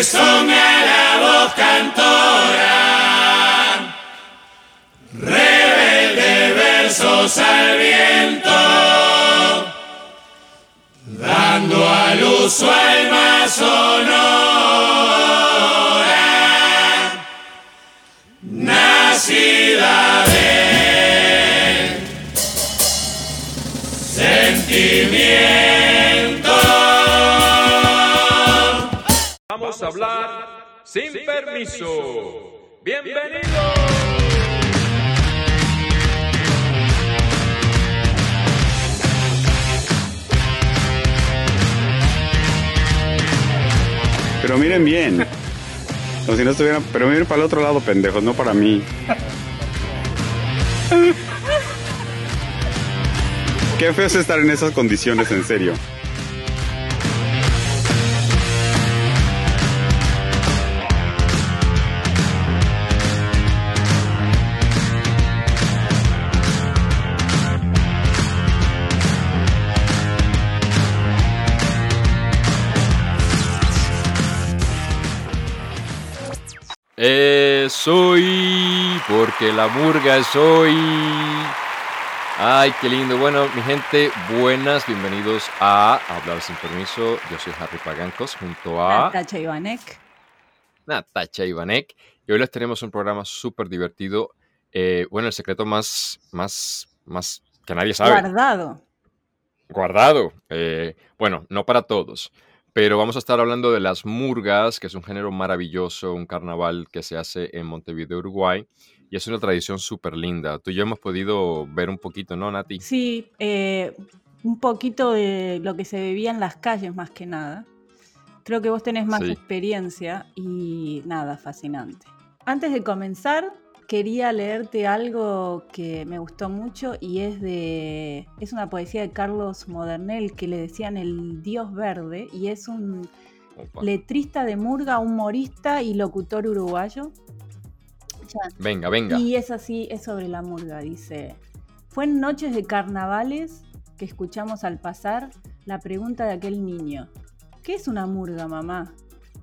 Asome a la voz cantora, rebelde versos al viento, dando a luz su alma sonora, hablar sin permiso. Bienvenidos. Pero miren bien. Como si no estuvieran. Pero miren para el otro lado, pendejos, no para mí. Qué feo es estar en esas condiciones, en serio. Soy porque la murga es hoy. Ay, qué lindo. Bueno, mi gente, buenas, bienvenidos a Hablar sin permiso. Yo soy Harry Pagancos junto a Natacha Ivanek. Natacha Ivanek. Y hoy les tenemos un programa súper divertido. Eh, bueno, el secreto más, más, más que nadie sabe. Guardado. guardado. Eh, bueno, no para todos, pero vamos a estar hablando de las murgas, que es un género maravilloso, un carnaval que se hace en Montevideo, Uruguay, y es una tradición súper linda. Tú y yo hemos podido ver un poquito, ¿no, Nati? Sí, eh, un poquito de lo que se bebía en las calles más que nada. Creo que vos tenés más Sí. experiencia y nada, fascinante. Antes de comenzar, quería leerte algo que me gustó mucho y es de es una poesía de Carlos Modernel que le decían el Dios Verde y es un Opa. letrista de murga, humorista y locutor uruguayo. Ya, Venga, venga. Y es así, es sobre la murga, dice. Fue en noches de carnavales que escuchamos al pasar la pregunta de aquel niño. ¿Qué es una murga, mamá?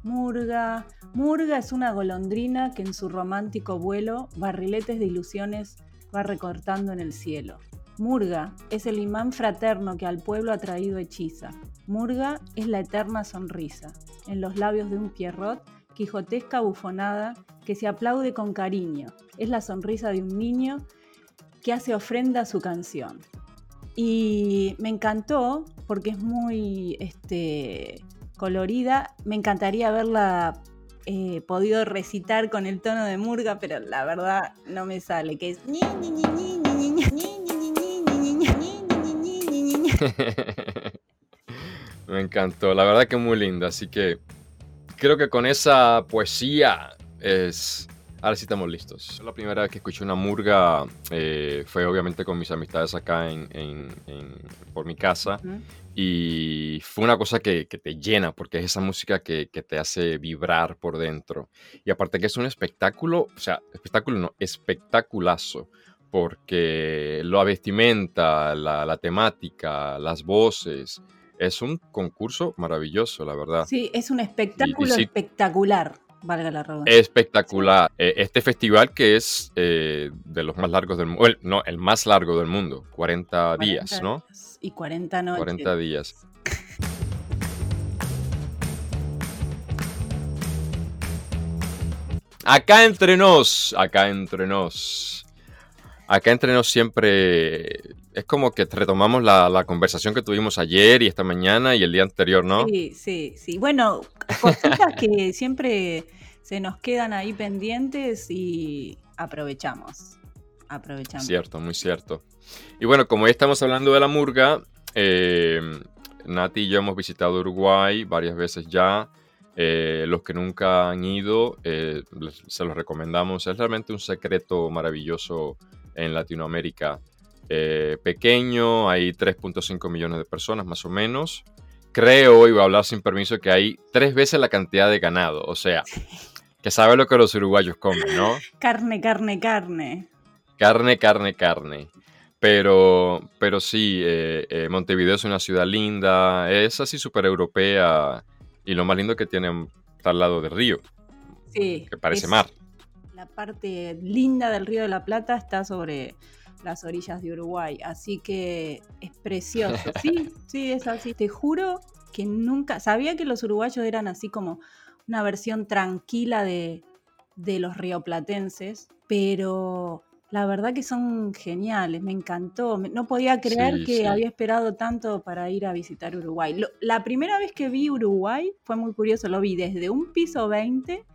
Murga. Murga es una golondrina que en su romántico vuelo barriletes de ilusiones va recortando en el cielo. Murga es el imán fraterno que al pueblo ha traído hechiza. Murga es la eterna sonrisa, en los labios de un pierrot, quijotesca bufonada que se aplaude con cariño. Es la sonrisa de un niño que hace ofrenda a su canción. Y me encantó porque es muy este, colorida. Me encantaría haberla podido recitar con el tono de Murga, pero la verdad no me sale, que es... Me encantó, la verdad que muy linda, así que creo que con esa poesía es Ahora sí estamos listos. La primera vez que escuché una murga eh, fue obviamente con mis amistades acá en, en- en- por mi casa y fue una cosa que, que te llena porque es esa música que, que te hace vibrar por dentro. Y aparte que es un espectáculo, o sea, espectáculo no, espectaculazo porque la vestimenta, la, la temática, las voces, es un concurso maravilloso, la verdad. Sí, es un espectáculo sí. espectacular, valga la redundancia. Espectacular. Eh, Este festival que es eh, de los más largos del mundo, no, el más largo del mundo, 40 días, 40 ¿no? días Y 40 noches. 40 días. Acá entre nos, acá entre nos. Acá entre nos siempre es como que retomamos la, la conversación que tuvimos ayer y esta mañana y el día anterior, ¿no? Sí, sí, sí. Bueno, cositas que siempre se nos quedan ahí pendientes y aprovechamos. Aprovechamos. Cierto, muy cierto. Y bueno, como ya estamos hablando de la murga, eh, Nati y yo hemos visitado Uruguay varias veces ya. Eh, los que nunca han ido, eh, se los recomendamos. Es realmente un secreto maravilloso en Latinoamérica. Eh, pequeño, hay 3.5 millones de personas más o menos. Creo, y voy a hablar sin permiso, que hay tres veces la cantidad de ganado. O sea, que sabe lo que los uruguayos comen, ¿no? Carne, carne, carne. Carne, carne, carne. Pero, pero sí, eh, eh, Montevideo es una ciudad linda, es así súper europea y lo más lindo que tiene está al lado del río, Sí. que parece mar. La parte linda del Río de la Plata está sobre las orillas de Uruguay, así que es precioso. Sí, sí, es así. Te juro que nunca, sabía que los uruguayos eran así como una versión tranquila de, de los rioplatenses, pero la verdad que son geniales, me encantó. No podía creer Sí, que sí. había esperado tanto para ir a visitar Uruguay. Lo- la primera vez que vi Uruguay fue muy curioso, lo vi desde un piso 20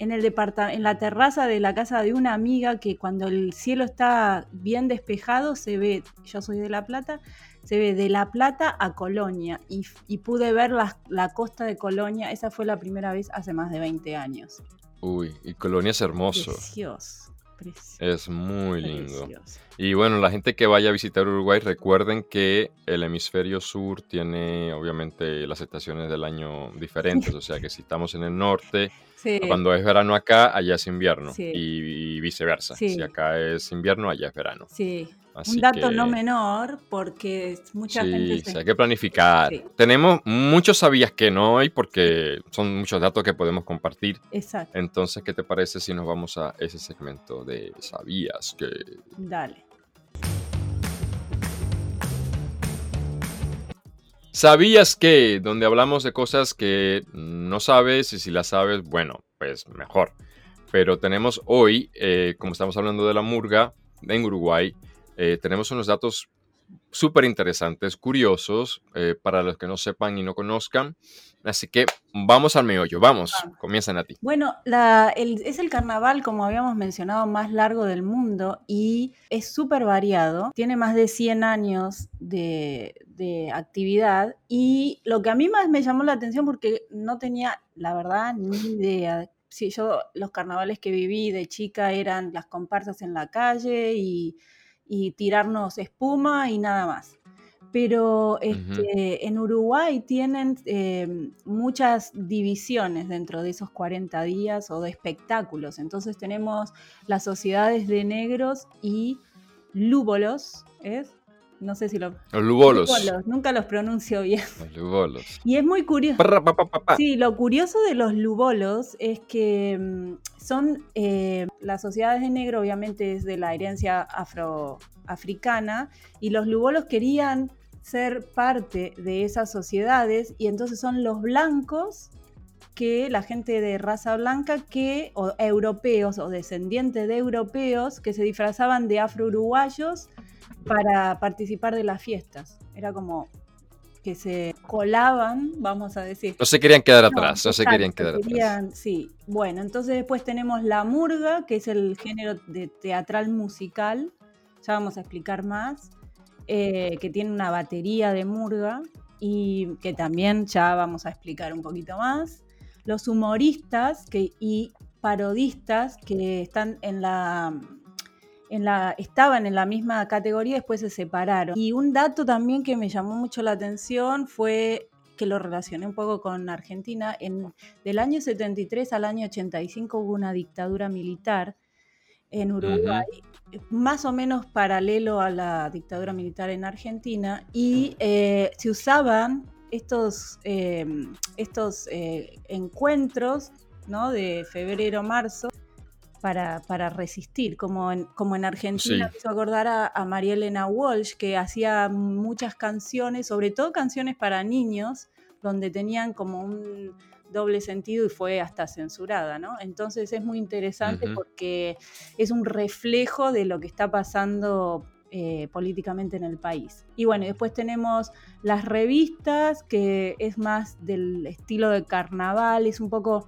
en, el en la terraza de la casa de una amiga que cuando el cielo está bien despejado se ve, yo soy de La Plata, se ve de La Plata a Colonia y, y pude ver la, la costa de Colonia, esa fue la primera vez hace más de 20 años. Uy, y Colonia es hermoso. Precioso, precioso. Es muy lindo. precioso. Y bueno, la gente que vaya a visitar Uruguay, recuerden que el hemisferio sur tiene obviamente las estaciones del año diferentes. O sea que si estamos en el norte, Sí, cuando es verano acá, allá es invierno. Sí. Y, y viceversa. Sí. Si acá es invierno, allá es verano. sí. Así Un dato que- no menor porque mucha sí, gente sí, hay que planificar. Sí. Tenemos muchos sabías que no hoy porque son muchos datos que podemos compartir. Exacto, Entonces, ¿qué te parece si nos vamos a ese segmento de sabías que? dale. ¿Sabías que? Donde hablamos de cosas que no sabes y si las sabes, bueno, pues mejor. Pero tenemos hoy, eh, como estamos hablando de la murga en Uruguay, eh, tenemos unos datos súper interesantes, curiosos, eh, para los que no sepan y no conozcan. Así que vamos al meollo, vamos, comienzan a ti. Bueno, la- el- es el carnaval, como habíamos mencionado, más largo del mundo y es súper variado. Tiene más de 100 años de, de actividad y lo que a mí más me llamó la atención porque no tenía, la verdad, ni idea. Sí, yo los carnavales que viví de chica eran las comparsas en la calle y, y tirarnos espuma y nada más pero este, en Uruguay tienen eh, muchas divisiones dentro de esos 40 días o de espectáculos. Entonces tenemos las sociedades de negros y lúbolos, ¿es? No sé si lo... Los lubolos. Lúbolos, nunca los pronuncio bien. Los lubolos. Y es muy curioso. Parra, pa, pa, pa, pa. Sí, lo curioso de los lubolos es que mm, son eh, las sociedades de negro, obviamente es de la herencia afroafricana, y los lubolos querían ser parte de esas sociedades, y entonces son los blancos que la gente de raza blanca que, o europeos o descendientes de europeos que se disfrazaban de afro-uruguayos para participar de las fiestas. Era como que se colaban, vamos a decir. No se querían quedar atrás, no se querían quedar atrás. querían- Sí, bueno, entonces después tenemos la murga, que es el género de teatral musical, ya vamos a explicar más, eh, que tiene una batería de murga y que también ya vamos a explicar un poquito más. Los humoristas que, y parodistas que están en la en la, estaban en la misma categoría, después se separaron. Y un dato también que me llamó mucho la atención fue que lo relacioné un poco con Argentina. En, del año 73 al año 85 hubo una dictadura militar en Uruguay, más o menos paralelo a la dictadura militar en Argentina, y eh, se usaban estos, eh, estos eh, encuentros ¿no? de febrero-marzo para, para resistir, como en, como en Argentina, Sí. me hizo acordar a, a María Elena Walsh, que hacía muchas canciones, sobre todo canciones para niños, donde tenían como un doble sentido y fue hasta censurada, ¿no? Entonces es muy interesante porque es un reflejo de lo que está pasando eh, políticamente en el país. Y bueno, después tenemos las revistas, que es más del estilo de carnaval, es un poco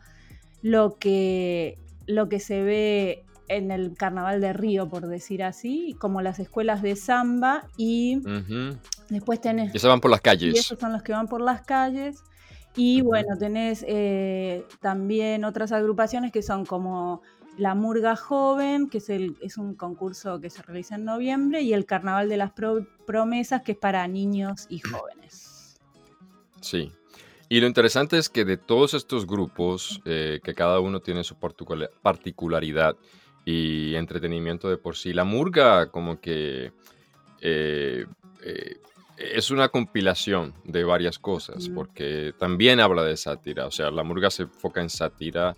lo que, lo que se ve en el carnaval de Río, por decir así, como las escuelas de samba, y después tenés... Y se van por las Y calles. esos son los que van por las calles. Y bueno, tenés eh, también otras agrupaciones que son como la Murga Joven, que es, el, es un concurso que se realiza en noviembre, y el Carnaval de las Pro- Promesas, que es para niños y jóvenes. Sí. Y lo interesante es que de todos estos grupos, eh, que cada uno tiene su particula- particularidad y entretenimiento de por sí, la murga como que eh, eh, es una compilación de varias cosas, porque también habla de sátira. O sea, la murga se enfoca en sátira,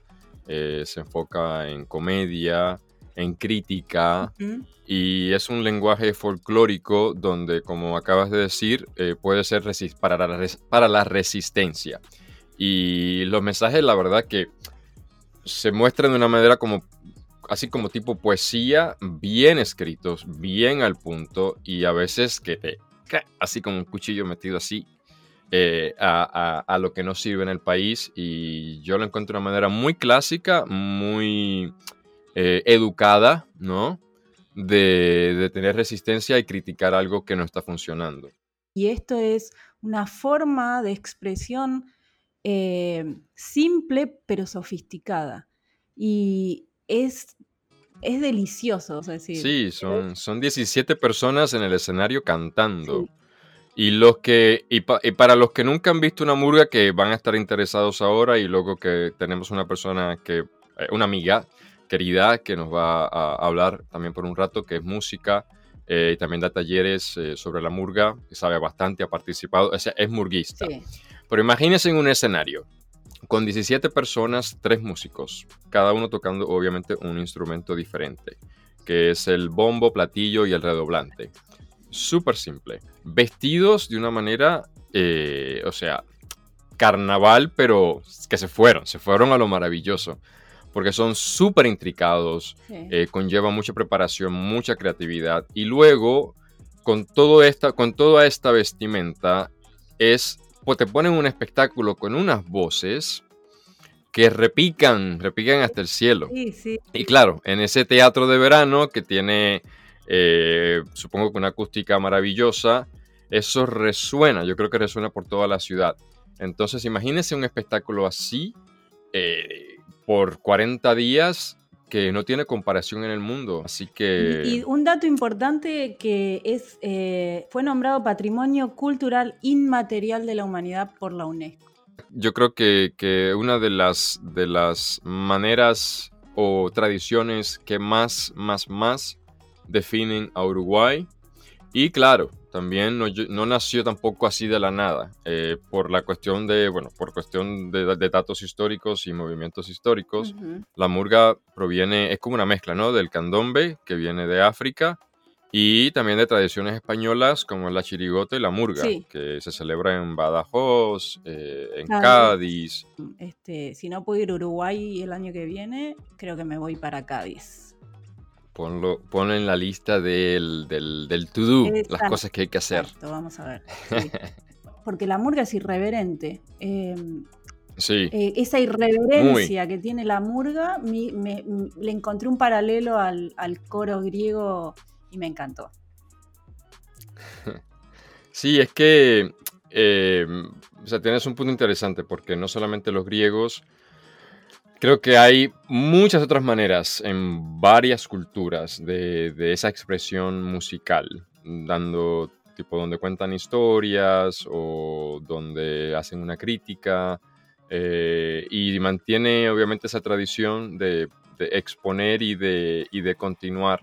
se enfoca en comedia, en crítica, Ujú. y es un lenguaje folclórico donde, como acabas de decir, eh, puede ser para la, res- para la resistencia. Y los mensajes, la verdad que se muestran de una manera como, así como tipo poesía, bien escritos, bien al punto, y a veces que te, así como un cuchillo metido así. eh, a, a- a lo que no sirve en el país y yo lo encuentro de una manera muy clásica, muy eh, educada, ¿no? de, de tener resistencia y criticar algo que no está funcionando. Y esto es una forma de expresión eh, simple pero sofisticada. Y es, es delicioso, es decir, Sí, son, son 17 personas en el escenario cantando. Sí. Y los que y, pa- y para los que nunca han visto una murga que van a estar interesados ahora y luego que tenemos una persona que eh, una amiga querida que nos va a hablar también por un rato que es música eh, y también da talleres eh, sobre la murga que sabe bastante ha participado o sea, es murguista sí. Pero imagínense en un escenario con 17 personas, tres músicos, cada uno tocando obviamente un instrumento diferente, que es el bombo, platillo y el redoblante. Súper simple. Vestidos de una manera, eh, o sea, carnaval, pero que se fueron, se fueron a lo maravilloso. Porque son súper intricados, sí. eh, conlleva mucha preparación, mucha creatividad. Y luego, con, todo esta, con toda esta vestimenta, es, pues te ponen un espectáculo con unas voces que repican, repican hasta el cielo. Sí, sí. Y claro, en ese teatro de verano que tiene, eh, supongo que una acústica maravillosa, eso resuena, yo creo que resuena por toda la ciudad. Entonces, imagínense un espectáculo así eh, por 40 días que no tiene comparación en el mundo. Así que... Y, y un dato importante que es eh, fue nombrado Patrimonio Cultural Inmaterial de la Humanidad por la UNESCO. yo creo que, que una de las, de las maneras o tradiciones que más, más, más definen a Uruguay. Y claro, también no, no nació tampoco así de la nada, eh, por la cuestión de, bueno, por cuestión de, de datos históricos y movimientos históricos. Ujú. La murga proviene, es como una mezcla, ¿no? Del candombe, que viene de África, y también de tradiciones españolas como la chirigota y la murga, Sí. que se celebra en Badajoz, eh, en Cádiz. Cádiz. Este, si no puedo ir a Uruguay el año que viene, creo que me voy para Cádiz. Ponlo, ponlo en la lista del, del, del to-do, las cosas que hay que hacer. Exacto, vamos a ver. sí. Porque la murga es irreverente. Eh, Sí, eh, esa irreverencia que tiene la murga, mi- me- le encontré un paralelo al, al coro griego y me encantó. sí, es que, eh, o sea, tienes un punto interesante porque no solamente los griegos, creo que hay muchas otras maneras en varias culturas de, esa expresión musical, dando tipo donde cuentan historias o donde hacen una crítica eh, y mantiene obviamente esa tradición de, exponer y de, y de continuar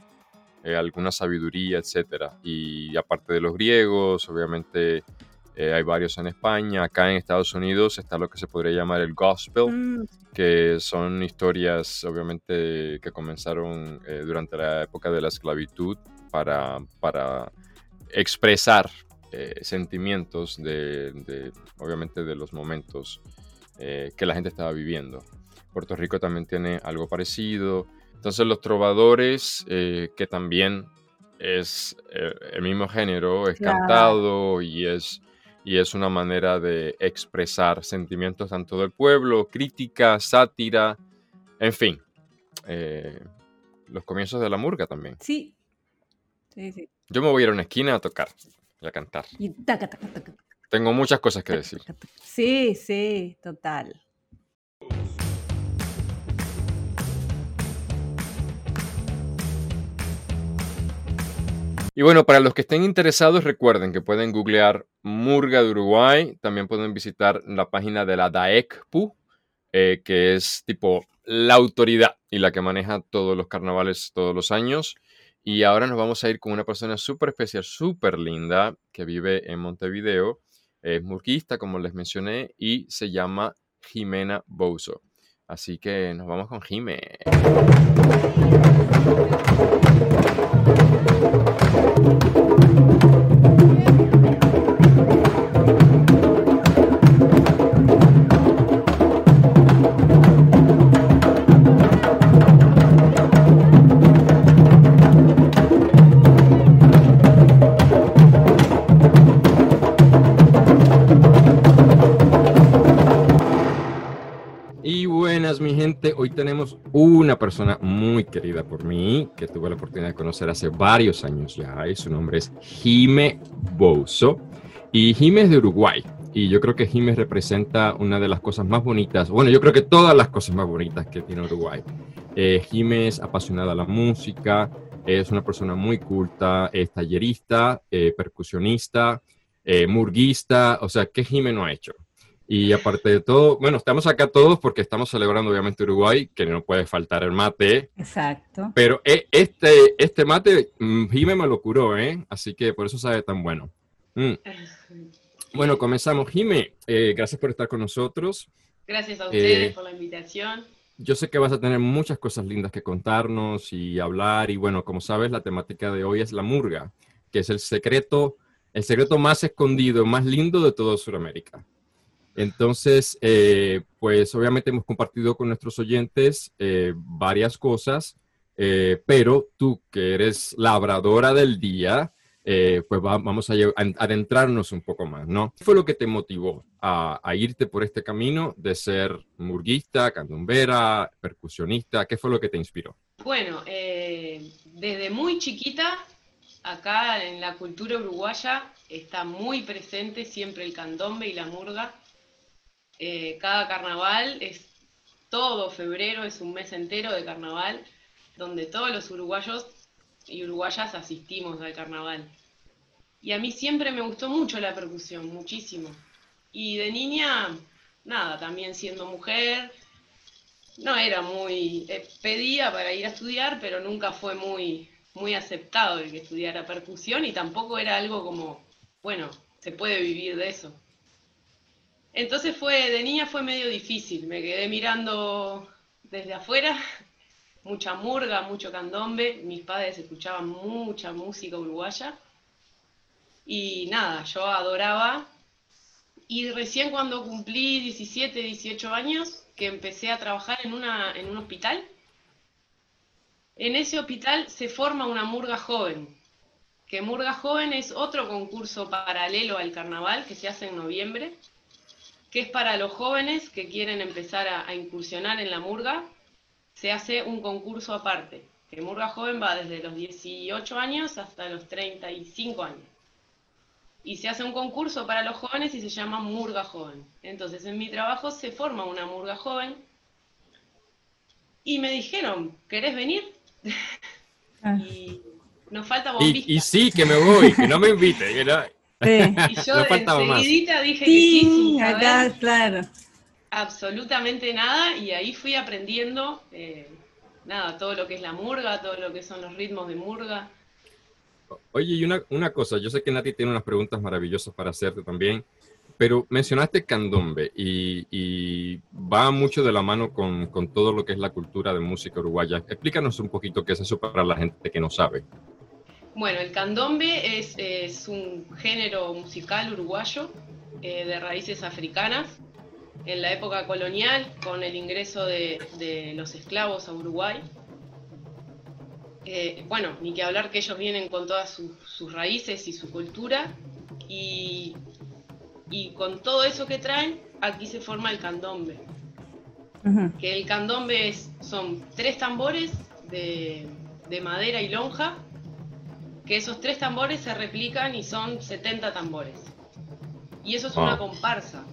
eh, alguna sabiduría, etcétera. Y aparte de los griegos, obviamente eh, hay varios en España. Acá en Estados Unidos está lo que se podría llamar el gospel, Mm, que son historias, obviamente, que comenzaron eh, durante la época de la esclavitud para, para expresar eh, sentimientos de, de, obviamente, de los momentos que la gente estaba viviendo. Puerto Rico también tiene algo parecido. Entonces los trovadores, que también es el mismo género, es Claro. cantado y es, y es una manera de expresar sentimientos tanto del pueblo, crítica, sátira, en fin. eh, los comienzos de la murga también. sí. Sí, sí. Yo me voy a ir a una esquina a tocar y a cantar. Y taca, taca, taca, Tengo muchas cosas que decir. Sí, sí, total. Y bueno, para los que estén interesados, recuerden que pueden googlear Murga de Uruguay. También pueden visitar la página de la DAECPU, eh, que es tipo la autoridad y la que maneja todos los carnavales todos los años. Y ahora nos vamos a ir con una persona súper especial, súper linda, que vive en Montevideo. Es murguista, como les mencioné, y se llama Jimena Bouzo. Así que nos vamos con Jime. Thank you. Tenemos una persona muy querida por mí, que tuve la oportunidad de conocer hace varios años ya, y su nombre es Jime Bouzo. Y Jime es de Uruguay. Y yo creo que Jime representa una de las cosas más bonitas, bueno, yo creo que todas las cosas más bonitas que tiene Uruguay. Eh, Jime es apasionada a la música, es una persona muy culta, es tallerista, eh, percusionista, eh, murguista, o sea, ¿qué Jime no ha hecho? Y aparte de todo, bueno, estamos acá todos porque estamos celebrando obviamente Uruguay, que no puede faltar el mate. Exacto. Pero eh, este, este mate, mm, Jime me lo curó, ¿eh? Así que por eso sabe tan bueno. Mm. Bueno, comenzamos. Jime, eh, gracias por estar con nosotros. Gracias a ustedes Eh, por la invitación. Yo sé que vas a tener muchas cosas lindas que contarnos y hablar. Y bueno, como sabes, la temática de hoy es la murga, que es el secreto, el secreto más escondido, más lindo de toda Sudamérica. Entonces, eh, pues obviamente hemos compartido con nuestros oyentes eh, varias cosas, eh, pero tú que eres labradora del día, pues va- vamos a, adentrarnos un poco más, ¿no? ¿Qué fue lo que te motivó a, irte por este camino de ser murguista, candombera, percusionista? ¿Qué fue lo que te inspiró? Bueno, desde muy chiquita, acá en la cultura uruguaya está muy presente siempre el candombe y la murga. Eh, cada carnaval es todo febrero, es un mes entero de carnaval, donde todos los uruguayos y uruguayas asistimos al carnaval. Y a mí siempre me gustó mucho la percusión, muchísimo. Y de niña, nada, también siendo mujer, no era muy, eh, pedía para ir a estudiar, pero nunca fue muy, muy aceptado el que estudiara percusión y tampoco era algo como, bueno, se puede vivir de eso. Entonces fue, de niña fue medio difícil, me quedé mirando desde afuera, mucha murga, mucho candombe, mis padres escuchaban mucha música uruguaya. Y nada, yo adoraba. Y recién cuando cumplí 17, 18 años, que empecé a trabajar en, una, en un hospital, en ese hospital se forma una murga joven, que Murga Joven es otro concurso paralelo al carnaval que se hace en noviembre, que es para los jóvenes que quieren empezar a, a incursionar en la murga, se hace un concurso aparte, que Murga Joven va desde los 18 años hasta los 35 años y se hace un concurso para los jóvenes y se llama Murga Joven. Entonces, en mi trabajo se forma una Murga Joven y me dijeron, ¿querés venir? Ah, Y nos falta Y, bombista. y sí, que me voy, que no me invite. que no- sí. Y yo no faltaba más. enseguidita dije que sí, Sí, sin saber acá, claro. absolutamente nada y ahí fui aprendiendo eh, nada, todo lo que es la murga, todo lo que son los ritmos de murga. Oye, y una, una cosa, yo sé que Nati tiene unas preguntas maravillosas para hacerte también, pero mencionaste candombe y, y va mucho de la mano con, con todo lo que es la cultura de música uruguaya. Explícanos un poquito qué es eso para la gente que no sabe. Bueno, el candombe es, es un género musical uruguayo eh, de raíces africanas. En la época colonial, con el ingreso de, de los esclavos a Uruguay. Eh, bueno, ni que hablar que ellos vienen con todas sus, sus raíces y su cultura. Y, y con todo eso que traen, aquí se forma el candombe. Que el candombe es, son tres tambores de, de madera y lonja que esos tres tambores se replican y son 70 tambores. Y eso es una comparsa,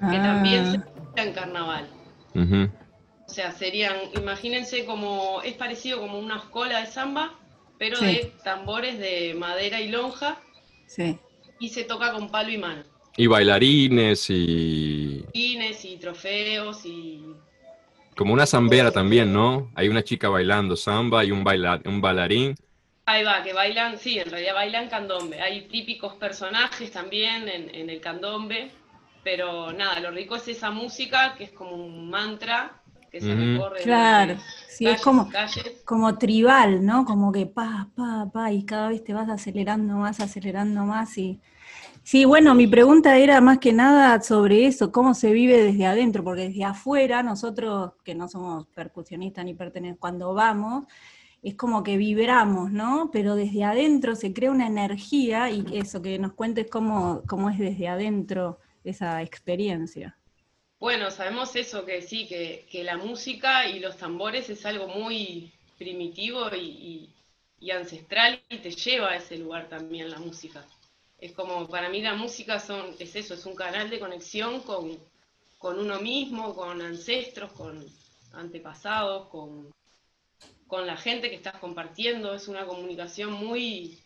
que también se escucha en carnaval. O sea, serían, imagínense como, es parecido como una escola de samba, pero Sí. de tambores de madera y lonja, sí. y se toca con palo y mano. Y bailarines y Pines y trofeos y... como una zambera también, ¿no? Hay una chica bailando samba y un, bailar, un bailarín Ahí va, que bailan, sí, en realidad bailan candombe. Hay típicos personajes también en, en el candombe, pero nada, lo rico es esa música que es como un mantra que se Ujú. recorre. Claro, sí, es calles como, como tribal, ¿no? Como que pa, pa, pa, y cada vez te vas acelerando más, acelerando más y... Sí, bueno, mi pregunta era más que nada sobre eso, cómo se vive desde adentro, porque desde afuera nosotros, que no somos percusionistas ni pertenecemos, cuando vamos, es como que vibramos, ¿no? Pero desde adentro se crea una energía y eso, que nos cuentes cómo, cómo es desde adentro esa experiencia. Bueno, sabemos eso, que sí, que, que la música y los tambores es algo muy primitivo y, ancestral y te lleva a ese lugar también la música. Es como, para mí la música son, es eso, es un canal de conexión con, con uno mismo, con ancestros, con antepasados, con, con la gente que estás compartiendo, es una comunicación muy,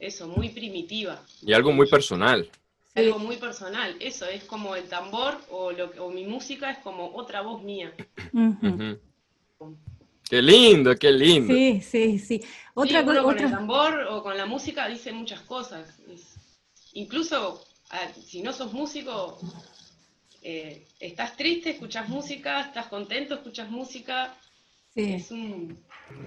eso, muy primitiva. Y algo muy personal. Algo muy personal, eso es como el tambor o, lo, o mi música es como otra voz mía. Qué lindo, qué lindo. Sí, sí, sí. Otra sí, con el tambor o con la música dice muchas cosas. Es- incluso si no sos músico, eh, estás triste, escuchas música, estás contento, escuchas música. Sí. Es un,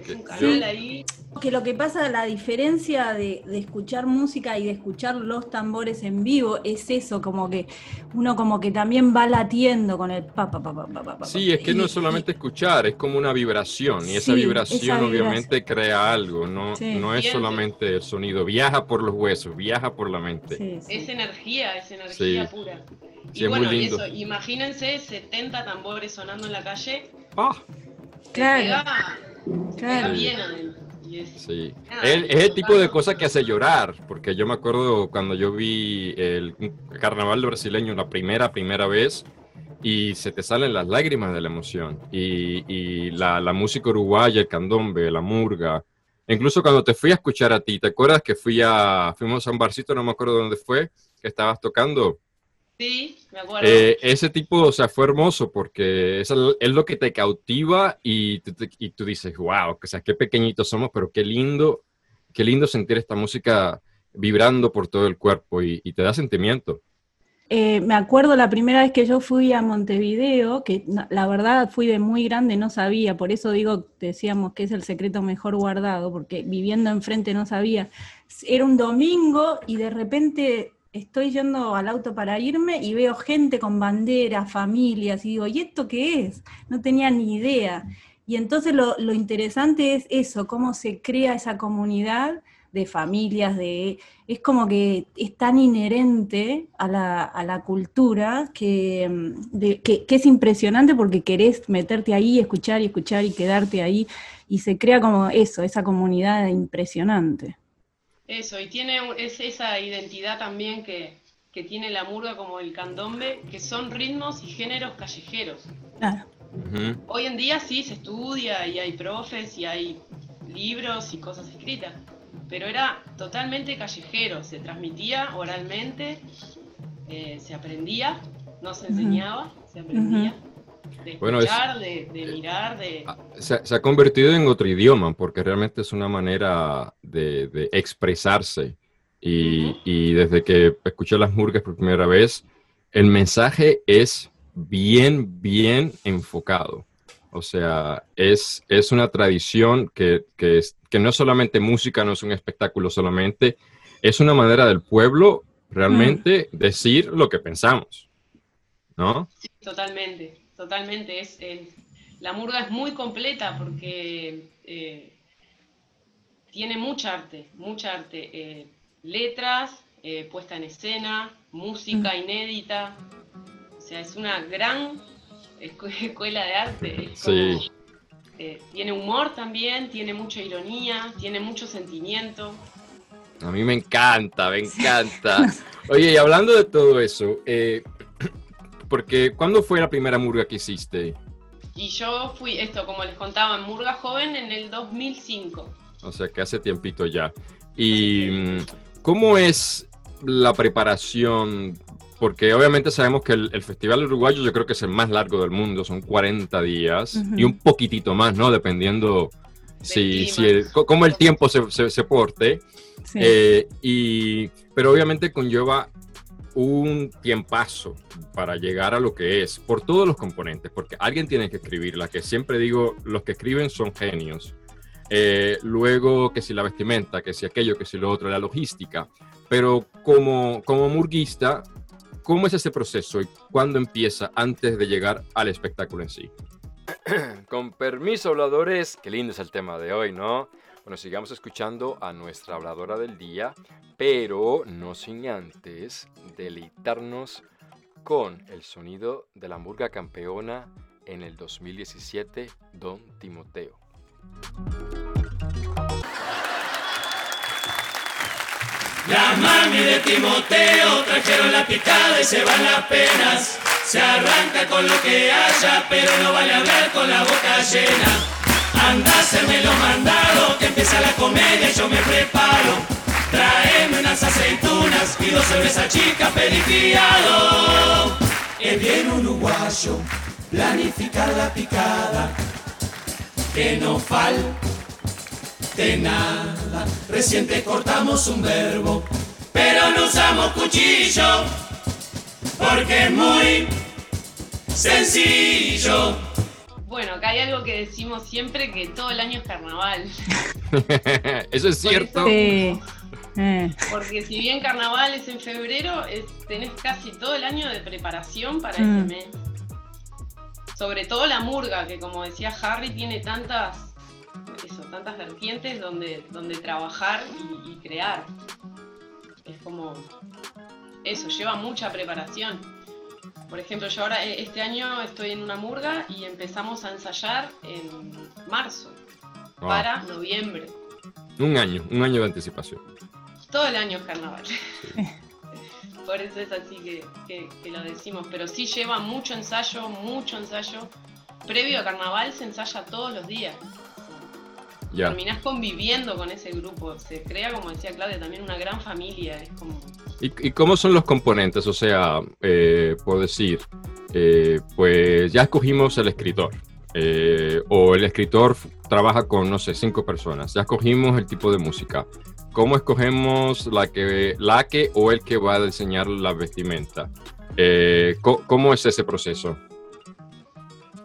es un Yo- canal ahí. Que lo que pasa, la diferencia de, de escuchar música y de escuchar los tambores en vivo es eso, como que uno como que también va latiendo con el pa pa pa pa pa pa, pa, Sí, es que no y- es solamente escuchar, es como una vibración y esa vibración esa obviamente crea algo, no, Sí. no es solamente el sonido, viaja por los huesos, viaja por la mente. Sí, sí. Es energía, es energía Sí. pura. Sí, y es muy bueno, y eso, imagínense 70 tambores sonando en la calle, Ah, Claro, pega, claro. bien adentro. Y es, sí. Es, es el tipo de cosa que hace llorar, porque yo me acuerdo cuando yo vi el carnaval brasileño la primera, primera vez, y se te salen las lágrimas de la emoción. Y, y la, la música uruguaya, el candombe, la murga. Incluso cuando te fui a escuchar a ti, ¿te acuerdas que fui a, fuimos a un barcito, no me acuerdo dónde fue, que estabas tocando? Sí, me acuerdo. Eh, ese tipo, o sea, fue hermoso porque es, el- es lo que te cautiva y, te- y tú dices, wow, o sea, qué pequeñitos somos, pero qué lindo, qué lindo sentir esta música vibrando por todo el cuerpo y, y te da sentimiento. Eh, me acuerdo la primera vez que yo fui a Montevideo, que la verdad fui de muy grande, no sabía, por eso digo, decíamos que es el secreto mejor guardado, porque viviendo enfrente no sabía. Era un domingo y de repente estoy yendo al auto para irme y veo gente con banderas, familias, y digo, ¿y esto qué es? No tenía ni idea. Y entonces lo, lo interesante es eso, cómo se crea esa comunidad de familias, de es como que es tan inherente a la, a la cultura que, mm, de- que, que es impresionante porque querés meterte ahí, escuchar y escuchar y quedarte ahí, y se crea como eso, esa comunidad impresionante. Eso, y tiene un- es esa identidad también que, que tiene la murga como el candombe, que son ritmos y géneros callejeros. Claro. Hoy en día sí se estudia y hay profes y hay libros y cosas escritas, pero era totalmente callejero, se transmitía oralmente, eh, se aprendía, no se enseñaba, se aprendía. De Bueno, es- escuchar, de, de mirar, de... Ah, Se, se ha convertido en otro idioma porque realmente es una manera de, de expresarse. Y, desde que escuché las murgas por primera vez, el mensaje es bien, bien enfocado. O sea, es, es una tradición que, que, es- que no es solamente música, no es un espectáculo solamente, es una manera del pueblo realmente decir lo que pensamos. ¿No? Sí, totalmente, totalmente. Es, el- la murga es muy completa porque eh, tiene mucha arte, mucha arte. eh, letras, eh, puesta en escena, música inédita. O sea, es una gran escu- escuela de arte. Es Sí. como, eh, tiene humor también, tiene mucha ironía, tiene mucho sentimiento. A mí me encanta, me encanta. Oye, y hablando de todo eso, eh, porque ¿cuándo fue la primera murga que hiciste? Y yo fui, esto como les contaba, en Murga Joven en el 2005. O sea, que hace tiempito ya. ¿Y mm, cómo es la preparación? Porque obviamente sabemos que el, el Festival Uruguayo yo creo que es el más largo del mundo, son 40 días Ujú. y un poquitito más, ¿no? Dependiendo clima. sí, el- cómo el tiempo se, se- se porte. Sí. Eh, y, pero obviamente conlleva un tiempazo para llegar a lo que es, por todos los componentes, porque alguien tiene que escribirla, que siempre digo, los que escriben son genios. Eh, luego, que si la vestimenta, que si aquello, que si lo otro, la logística. Pero como, como murguista, ¿cómo es ese proceso y cuándo empieza antes de llegar al espectáculo en sí? Con permiso, habladores, qué lindo es el tema de hoy, ¿no? Bueno, sigamos escuchando a nuestra habladora del día, pero no sin antes deleitarnos con el sonido de la murga campeona en el 2017, Don Timoteo. La mami de Timoteo trajeron la picada y se van las penas. Se arranca con lo que haya, pero no vale hablar con la boca llena. Anda a hacerme los mandados, que empieza la comedia yo me preparo. Traeme unas aceitunas y dos cervezas chicas perifiado. Es bien uruguayo planificar la picada, que no falte nada. Recién te cortamos un verbo, pero no usamos cuchillo, porque es muy sencillo. Bueno, acá hay algo que decimos siempre, que todo el año es carnaval. Eso es cierto. Sí. Eh, Porque si bien carnaval es en febrero, es- tenés casi todo el año de preparación para Mm. ese mes. Sobre todo la murga, que como decía Harry, tiene tantas, eso, tantas vertientes donde, donde trabajar y, y crear. Es como, eso, lleva mucha preparación. Por ejemplo, yo ahora eh, este año estoy en una murga y empezamos a ensayar en marzo Wow. para noviembre. Un año, un año de anticipación. Todo el año es carnaval. Por eso es así que, que- que lo decimos. Pero sí lleva mucho ensayo, mucho ensayo. Previo a carnaval se ensaya todos los días. Ya. Terminás conviviendo con ese grupo. Se crea, como decía Claudia, también una gran familia. Es como. ¿Y, y cómo son los componentes? O sea, eh, por decir, eh, pues ya escogimos el escritor. eh, o el escritor trabaja con, no sé, cinco personas. Ya escogimos el tipo de música. ¿Cómo escogemos la que, la que o el que va a diseñar la vestimenta? Eh, co- ¿Cómo es ese proceso?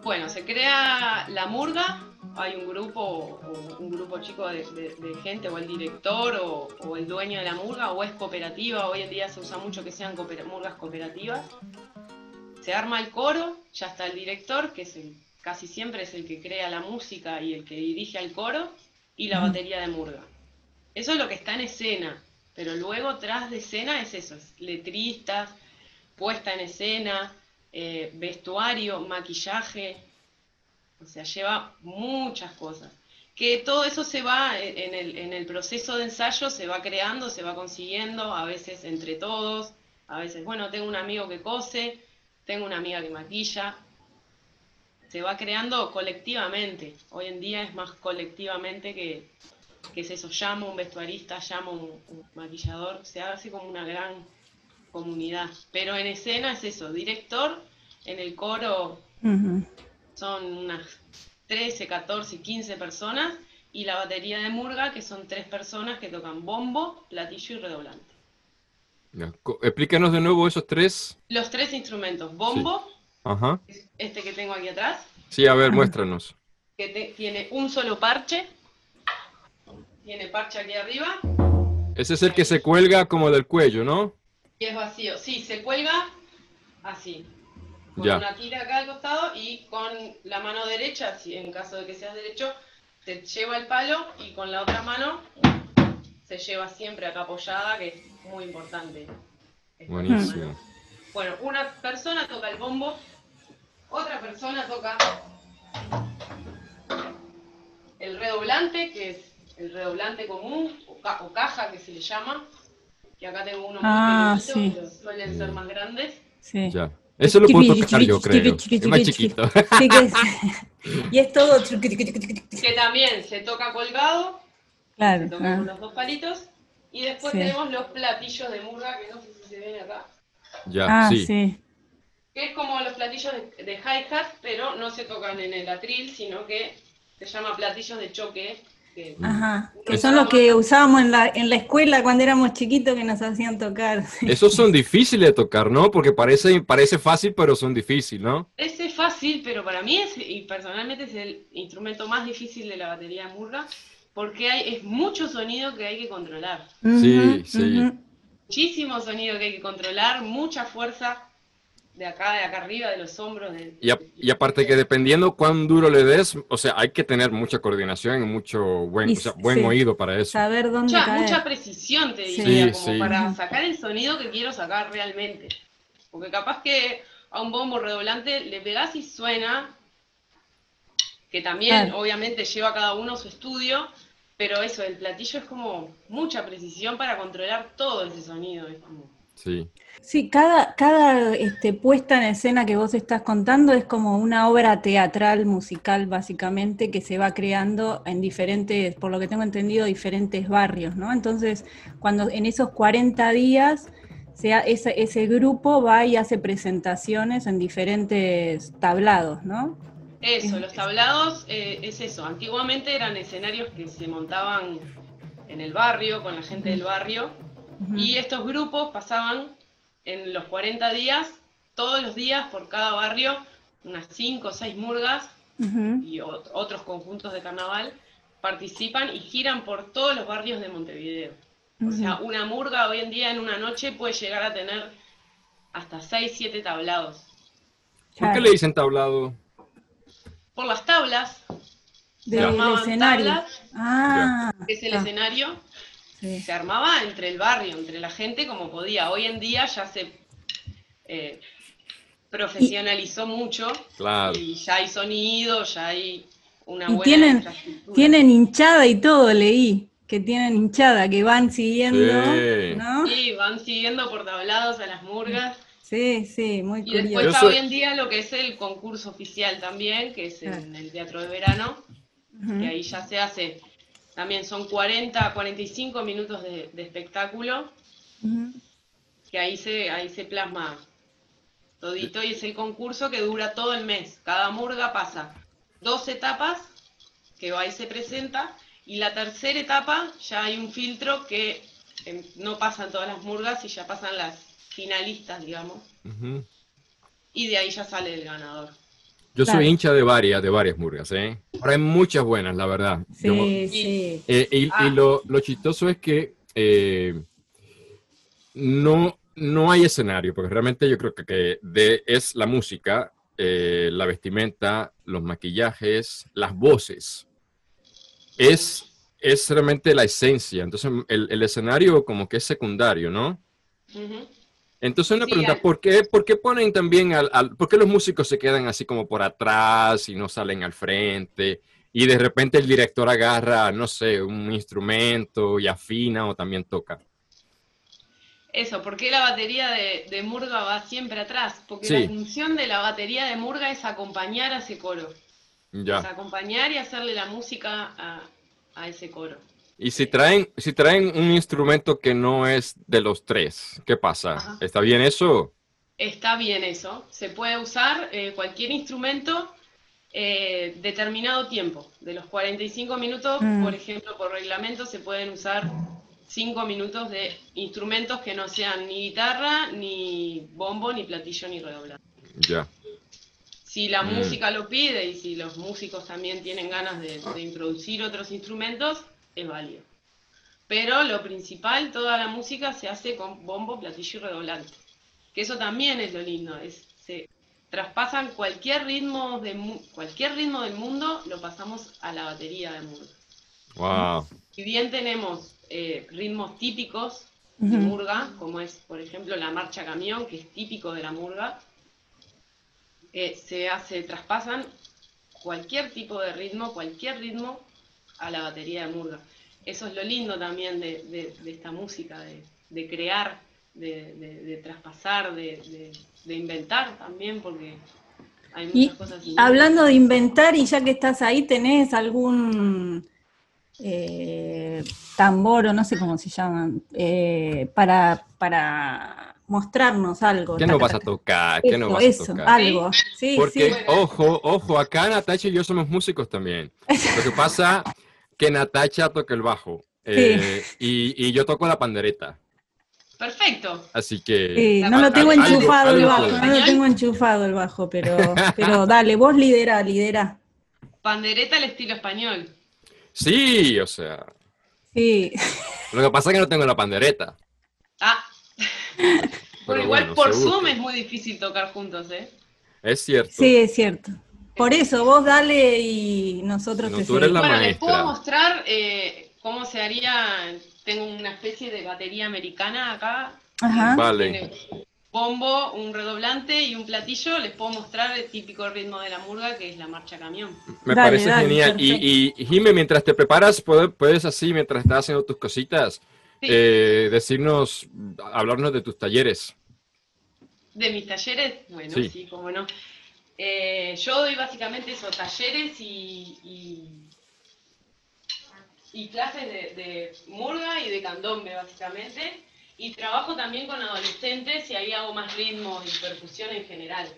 Bueno, se crea la murga. Hay un grupo, un grupo chico de, de- de gente, o el director, o, o el dueño de la murga, o es cooperativa. Hoy en día se usa mucho que sean cooper- murgas cooperativas. Se arma el coro, ya está el director, que es el, casi siempre es el que crea la música y el que dirige al coro, y la batería de murga. Eso es lo que está en escena, pero luego tras de escena es eso, es letristas, puesta en escena, eh, vestuario, maquillaje, o sea, lleva muchas cosas. Que todo eso se va eh, en el, en el proceso de ensayo, se va creando, se va consiguiendo, a veces entre todos, a veces, bueno, tengo un amigo que cose, tengo una amiga que maquilla, se va creando colectivamente. Hoy en día es más colectivamente que, que es eso, llamo un vestuarista, llamo un, un maquillador, se hace como una gran comunidad. Pero en escena es eso, director, en el coro son unas 13, 14, 15 personas y la batería de Murga, que son tres personas que tocan bombo, platillo y redoblante. Explícanos de nuevo esos tres. Los tres instrumentos, bombo, Ajá. este que tengo aquí atrás, Sí, a ver, muéstranos. que te- tiene un solo parche, tiene parche aquí arriba Ese es el que se cuelga como del cuello, ¿no? Y es vacío. Sí, se cuelga así, con Ya. una tira acá al costado y con la mano derecha, si en caso de que seas derecho, te lleva el palo y con la otra mano se lleva siempre acá apoyada, que es muy importante. Buenísimo. Bueno, una persona toca el bombo, otra persona toca el redoblante, que es el redoblante común, o, ca- o caja que se le llama, que acá tengo uno Ah, pequeñito, sí. pero suelen ser más grandes. Sí. Ya. Eso lo puedo tocar yo, creo. Es más chiqui, chiquito. Sí, que es- y es todo. Que también se toca colgado, Claro. se toca ah. con los dos palitos. Y después Sí. tenemos los platillos de murga, que no sé si se ven acá. Ya, Ah, sí. sí. Que es como los platillos de, de hi-hat, pero no se tocan en el atril, sino que se llama platillos de choque. Que, Ajá, que son los que usábamos en la, en la escuela cuando éramos chiquitos que nos hacían tocar. Esos son difíciles de tocar, ¿no? Porque parece, parece fácil, pero son difíciles, ¿no? Ese es fácil, pero para mí es, y personalmente es el instrumento más difícil de la batería de murga, porque hay, es mucho sonido que hay que controlar. Sí, sí. Muchísimo sonido que hay que controlar, mucha fuerza de acá, de acá arriba, de los hombros. de- Y, a- y aparte que dependiendo cuán duro le des, o sea, hay que tener mucha coordinación y mucho buen, Y o sea, s- buen sí. oído para eso. Saber dónde Mucha, caer. mucha precisión, te diría, Sí, como sí. para sacar el sonido que quiero sacar realmente. Porque capaz que a un bombo redoblante le pegás y suena, que también Claro. obviamente lleva cada uno su estudio, pero eso, el platillo es como mucha precisión para controlar todo ese sonido. Es como... Sí. Sí, cada, cada este, puesta en escena que vos estás contando es como una obra teatral, musical, básicamente, que se va creando en diferentes, por lo que tengo entendido, diferentes barrios, ¿no? Entonces, cuando en esos 40 días, sea, ese, ese grupo va y hace presentaciones en diferentes tablados, ¿no? Eso, los tablados eh, es eso. Antiguamente eran escenarios que se montaban en el barrio, con la gente del barrio, Y estos grupos pasaban en los 40 días, todos los días por cada barrio, unas 5 o 6 murgas y ot- otros conjuntos de carnaval participan y giran por todos los barrios de Montevideo. O sea, una murga hoy en día en una noche puede llegar a tener hasta 6, 7 tablados. ¿Por qué le dicen tablado? Por las tablas, Del armaban escenario. tablas. Ah, que es el ah, escenario, sí. se armaba entre el barrio, entre la gente como podía. Hoy en día ya se eh, profesionalizó mucho Claro. y ya hay sonido, ya hay una Y buena tienen- infraestructura. Tienen hinchada y todo, leí. Que tienen hinchada, que van siguiendo, Sí. ¿no? Sí, van siguiendo por tablados a las murgas. Sí, sí, muy Y curioso. después Yo está soy- hoy en día lo que es el concurso oficial también, que es en Claro. el Teatro de Verano, Ujú. que ahí ya se hace, también son 40 a 45 minutos de, de espectáculo, que ahí se, ahí se plasma todito y es el concurso que dura todo el mes. Cada murga pasa dos etapas, que va y se presenta, y la tercera etapa ya hay un filtro que em, no pasan todas las murgas y ya pasan las finalistas, digamos, y de ahí ya sale el ganador. Yo Claro. soy hincha de varias, de varias murgas, ¿eh? Ahora hay muchas buenas, la verdad. Sí, Yo- sí. Eh, y Ah. y lo, lo chistoso es que eh, no, no hay escenario, porque realmente yo creo que, que de, es la música, eh, la vestimenta, los maquillajes, las voces. Es, es realmente la esencia. Entonces, el, el escenario como que es secundario, ¿no? Entonces una Sí, pregunta, al- ¿por qué, por qué ponen también al, al- por qué los músicos se quedan así como por atrás y no salen al frente? Y de repente el director agarra, no sé, un instrumento y afina o también toca. Eso, ¿por qué la batería de, de Murga va siempre atrás? Porque Sí. la función de la batería de Murga es acompañar a ese coro. Es Ya. acompañar y hacerle la música a, a ese coro. Y si traen, si traen un instrumento que no es de los tres, ¿qué pasa? Ajá. ¿Está bien eso? Está bien eso. Se puede usar eh, cualquier instrumento eh, determinado tiempo. De los 45 minutos, Mm. por ejemplo, por reglamento se pueden usar 5 minutos de instrumentos que no sean ni guitarra, ni bombo, ni platillo, ni redoblante. Ya. Si la Mm. música lo pide y si los músicos también tienen ganas de, de introducir otros instrumentos, es válido. Pero lo principal, toda la música se hace con bombo, platillo y redoblante. Que eso también es lo lindo, es, se traspasan cualquier ritmo, de, cualquier ritmo del mundo, lo pasamos a la batería de murga. Wow. Si bien tenemos eh, ritmos típicos de murga, como es, por ejemplo, la marcha camión, que es típico de la murga, eh, se hace, traspasan cualquier tipo de ritmo, cualquier ritmo a la batería de murga. Eso es lo lindo también de, de- de esta música, de, de crear, de, de- de traspasar, de, de- de inventar también, porque hay muchas Y cosas. hablando de inventar, y ya que estás ahí, ¿tenés algún eh, tambor o no sé cómo se llaman? eh, para, para mostrarnos algo. ¿Qué nos vas a tocar? ¿Qué nos vas a eso, tocar? algo. Sí, Porque, sí. ojo, ojo, acá Natacha y yo somos músicos también. Lo que pasa que Natacha toca el bajo eh, y, y yo toco la pandereta. Perfecto. Así que... Sí, no lo tengo algo- enchufado el bajo, no lo tengo enchufado el bajo, pero, pero dale, vos lidera, lidera. Pandereta al estilo español. Sí, o sea, Sí, lo que pasa es que no tengo la pandereta. Ah. Pero igual bueno, por Zoom es muy difícil tocar juntos, ¿eh? Es cierto. sí, es cierto. Por eso, vos dale y nosotros No, te tú eres la seguimos. bueno, les puedo maestra. mostrar eh, cómo se haría. Tengo una especie de batería americana acá. Ajá. Vale. Tiene bombo, un redoblante y un platillo. Les puedo mostrar el típico ritmo de la murga, que es la marcha camión. Me Dale, parece dale, genial. Y, y Jime, mientras te preparas, puedes, puedes así, mientras estás haciendo tus cositas, Sí. eh, decirnos, hablarnos de tus talleres. De mis talleres, bueno, Sí. sí, cómo no. Eh, yo doy básicamente esos talleres y, y, y clases de, de murga y de candombe, básicamente. Y trabajo también con adolescentes y ahí hago más ritmos y percusión en general.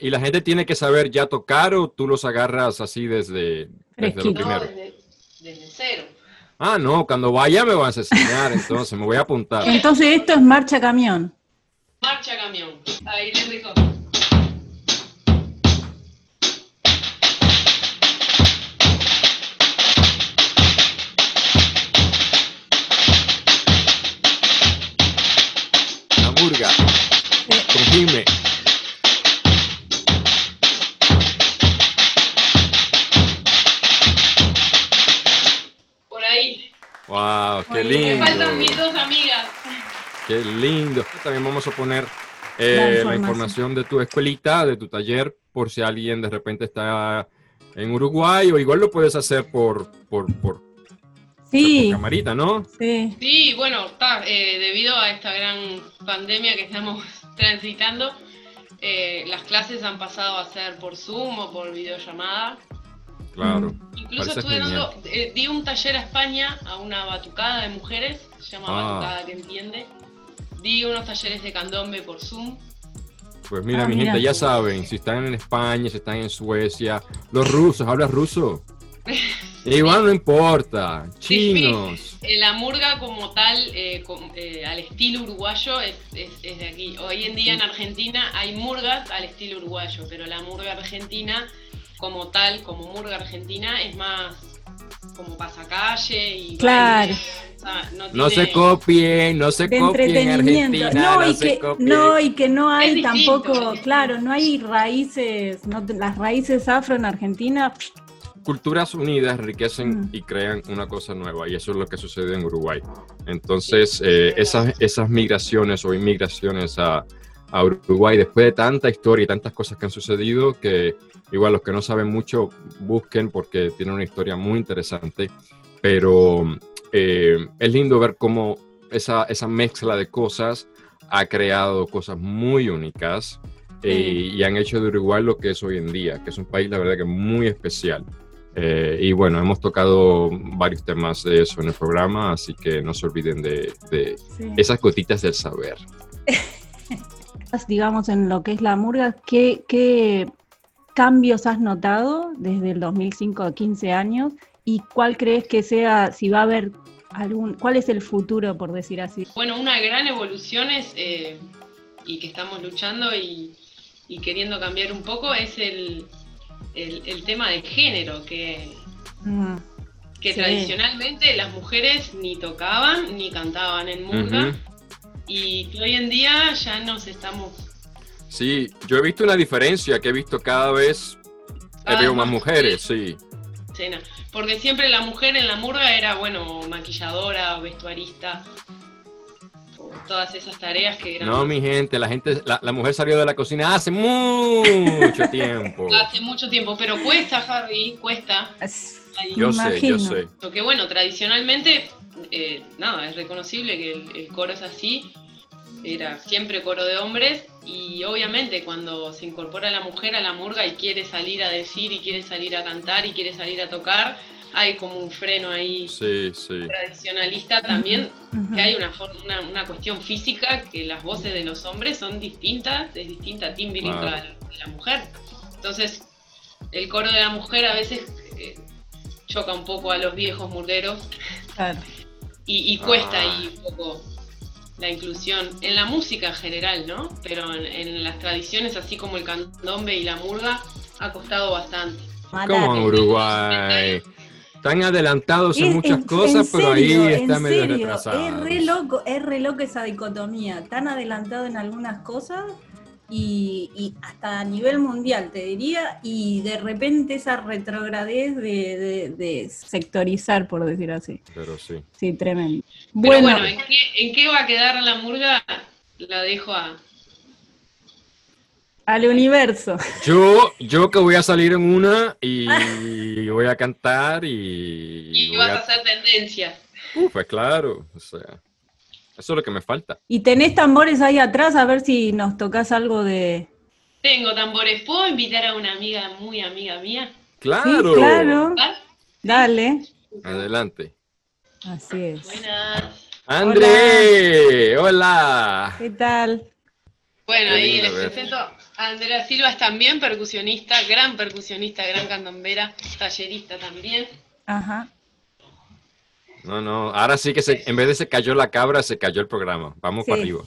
Y la gente tiene que saber ya tocar o tú los agarras así desde, desde lo primero. No, desde, desde cero. Ah, no, cuando vaya me vas a enseñar, entonces me voy a apuntar. Entonces esto es marcha camión. Marcha camión. Ahí les dejo. También vamos a poner La eh, la, información. información de tu escuelita, de tu taller, por si alguien de repente está en Uruguay o igual lo puedes hacer por, por, por, Sí, por camarita, ¿no? sí. Sí, bueno, está, eh, debido a esta gran pandemia que estamos transitando, eh, las clases han pasado a ser por Zoom o por videollamada. Claro. Incluso Parece estuve genial. dando, eh, di un taller a España a una batucada de mujeres, se llama Ah. Batucada que entiende. Di unos talleres de candombe por Zoom. Pues mira, Ah, mi mira. gente, ya saben, si están en España, si están en Suecia, los rusos, ¿hablas ruso? Igual no importa, chinos. Eh, La murga como tal, eh, eh, al estilo uruguayo, es, es- es de aquí. Hoy en día en Argentina hay murgas al estilo uruguayo, pero la murga argentina como tal, como murga argentina, es más como pasacalle y... Claro. baile. O sea, no, se copien, no se De copien entretenimiento. Argentina, No, no, y se que, copien. no, y que no hay tampoco, claro, no hay raíces, no las raíces afro en Argentina, Culturas unidas enriquecen Mm. y crean una cosa nueva y eso es lo que sucede en Uruguay. Entonces, eh, esas, esas migraciones o inmigraciones a, a Uruguay, después de tanta historia y tantas cosas que han sucedido, que igual los que no saben mucho busquen porque tiene una historia muy interesante, pero eh, es lindo ver cómo esa, esa mezcla de cosas ha creado cosas muy únicas eh, y han hecho de Uruguay lo que es hoy en día, que es un país, la verdad, que muy especial. Eh, y bueno, hemos tocado varios temas de eso en el programa, así que no se olviden de, de sí. esas gotitas del saber. digamos, en lo que es la murga, ¿qué, qué cambios has notado desde el 2005 a 15 años? ¿Y cuál crees que sea, si va a haber algún, cuál es el futuro, por decir así? Bueno, una gran evolución es, eh, y que estamos luchando y, y queriendo cambiar un poco, es el, el- el tema del género, que, Mm, que Sí. tradicionalmente las mujeres ni tocaban ni cantaban en murga. Y que hoy en día ya nos estamos... Sí, yo he visto una diferencia, que he visto cada vez, eh, Cada veo vez más más mujeres, sí. Porque siempre la mujer en la murga era, bueno, maquilladora, vestuarista, o todas esas tareas que eran... No, mi gente, la gente, la, la mujer salió de la cocina hace mucho tiempo. Hace mucho tiempo, pero cuesta, Harry, cuesta. Yo sé, yo imagino. sé. Porque bueno, tradicionalmente, eh, nada, es reconocible que el, el coro es así, era siempre coro de hombres y obviamente cuando se incorpora la mujer a la murga y quiere salir a decir y quiere salir a cantar y quiere salir a tocar, hay como un freno ahí Sí, sí. tradicionalista también, que hay una, una, una cuestión física que las voces de los hombres son distintas, es distinta tímbrica a la de la mujer. Entonces, el coro de la mujer a veces eh, choca un poco a los viejos murgueros Claro. Y, y cuesta Ah. ahí un poco la inclusión en la música en general, ¿no? Pero en, en las tradiciones, así como el candombe y la murga, ha costado bastante. Como en Uruguay. Están adelantados en muchas en- cosas, en pero serio, ahí está en medio serio, retrasado. Es re loco, es re loco esa dicotomía. Tan adelantado en algunas cosas y, y hasta a nivel mundial, te diría, y de repente esa retrogradez de, de- de sectorizar, por decir así. Pero sí. Sí, tremendo. Pero Bueno, bueno, ¿en, qué, en qué va a quedar la murga? La dejo a... al universo. Yo, yo que voy a salir en una y voy a cantar y, Y vas a a... hacer tendencia. Uh, pues claro, o sea, eso es lo que me falta. Y tenés tambores ahí atrás, a ver si nos tocas algo de... Tengo tambores. ¿Puedo invitar a una amiga muy amiga mía? Claro. Sí, claro. Dale. Adelante. Así es. Buenas. André, hola. ¿Qué tal? Bueno, Qué ahí lindo les presento a Andrea Silva, es también percusionista, gran percusionista, gran candombera, tallerista también. Ajá. No, no, ahora sí que se, en vez de se cayó la cabra, se cayó el programa. Vamos Sí. para arriba.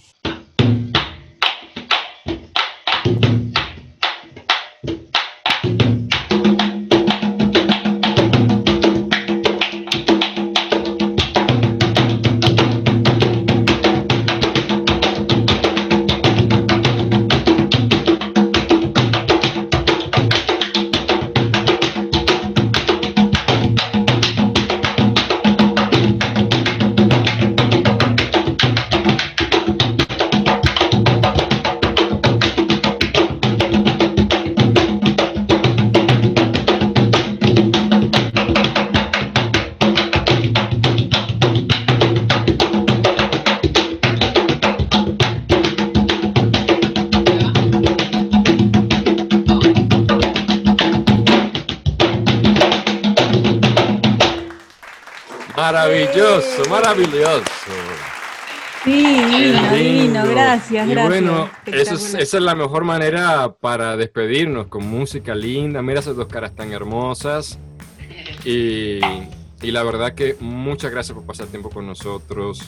Maravilloso, maravilloso. Sí, divino, divino. lindo. Gracias, y gracias. bueno, eso es- esa es la mejor manera para despedirnos con música linda. Mira esas dos caras tan hermosas. Y, y la verdad que muchas gracias por pasar tiempo con nosotros.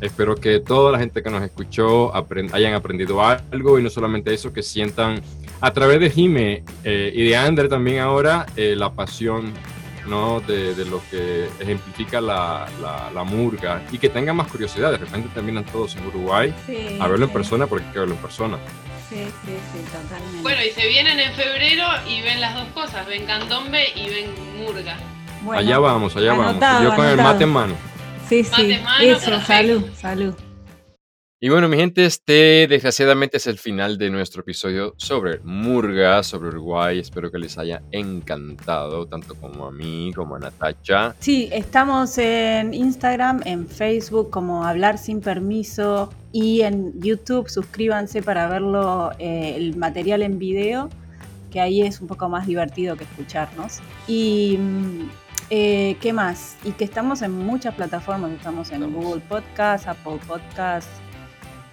Espero que toda la gente que nos escuchó apren- hayan aprendido algo y no solamente eso, que sientan a través de Jime eh, y de Ander también ahora eh, la pasión ¿no? de, de lo que ejemplifica la, la- la murga y que tengan más curiosidad. De repente terminan todos en Uruguay Sí, a verlo en persona porque hay que verlo en persona. Sí, sí, sí, totalmente. Bueno, y se vienen en febrero y ven las dos cosas, ven candombe y ven murga. Bueno, allá vamos, allá anotado, vamos. Yo con el mate en mano. Sí, Mate sí. en mano, Eso, perfecto. salud, salud. Y bueno, mi gente, este desgraciadamente es el final de nuestro episodio sobre Murga, sobre Uruguay. Espero que les haya encantado, tanto como a mí, como a Natacha. Sí, estamos en Instagram, en Facebook como Hablar Sin Permiso y en YouTube. Suscríbanse para verlo, eh, el material en video, que ahí es un poco más divertido que escucharnos. Y mm, eh, ¿qué más? Y que estamos en muchas plataformas. Estamos en Estamos. Google Podcast, Apple Podcast.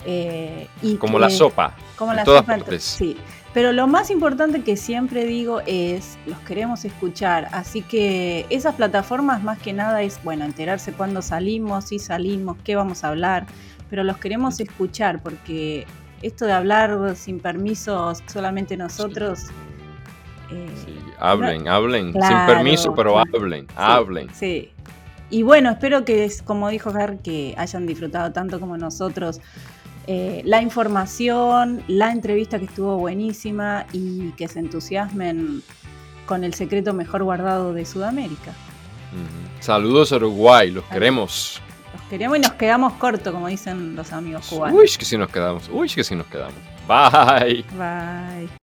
Eh, y Como la sopa. como la todas sopa, partes. Sí. Pero lo más importante que siempre digo es, los queremos escuchar. Así que esas plataformas más que nada es, bueno, enterarse cuándo salimos, si salimos, qué vamos a hablar. Pero los queremos escuchar porque esto de hablar sin permiso solamente nosotros... eh, Sí, hablen, hablen. Sin permiso, pero claro. hablen, hablen. Sí. Y bueno, espero que, como dijo Gar, que hayan disfrutado tanto como nosotros eh, la información, la entrevista que estuvo buenísima y que se entusiasmen con el secreto mejor guardado de Sudamérica. Saludos a Uruguay, los queremos. Los queremos y nos quedamos cortos, como dicen los amigos cubanos. Uy, que si nos quedamos. Uy, que si nos quedamos. Bye. Bye.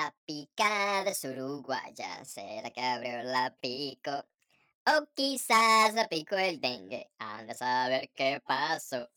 La picada es uruguaya, será que abrió la pico. O quizás la pico el dengue. Anda a saber qué pasó.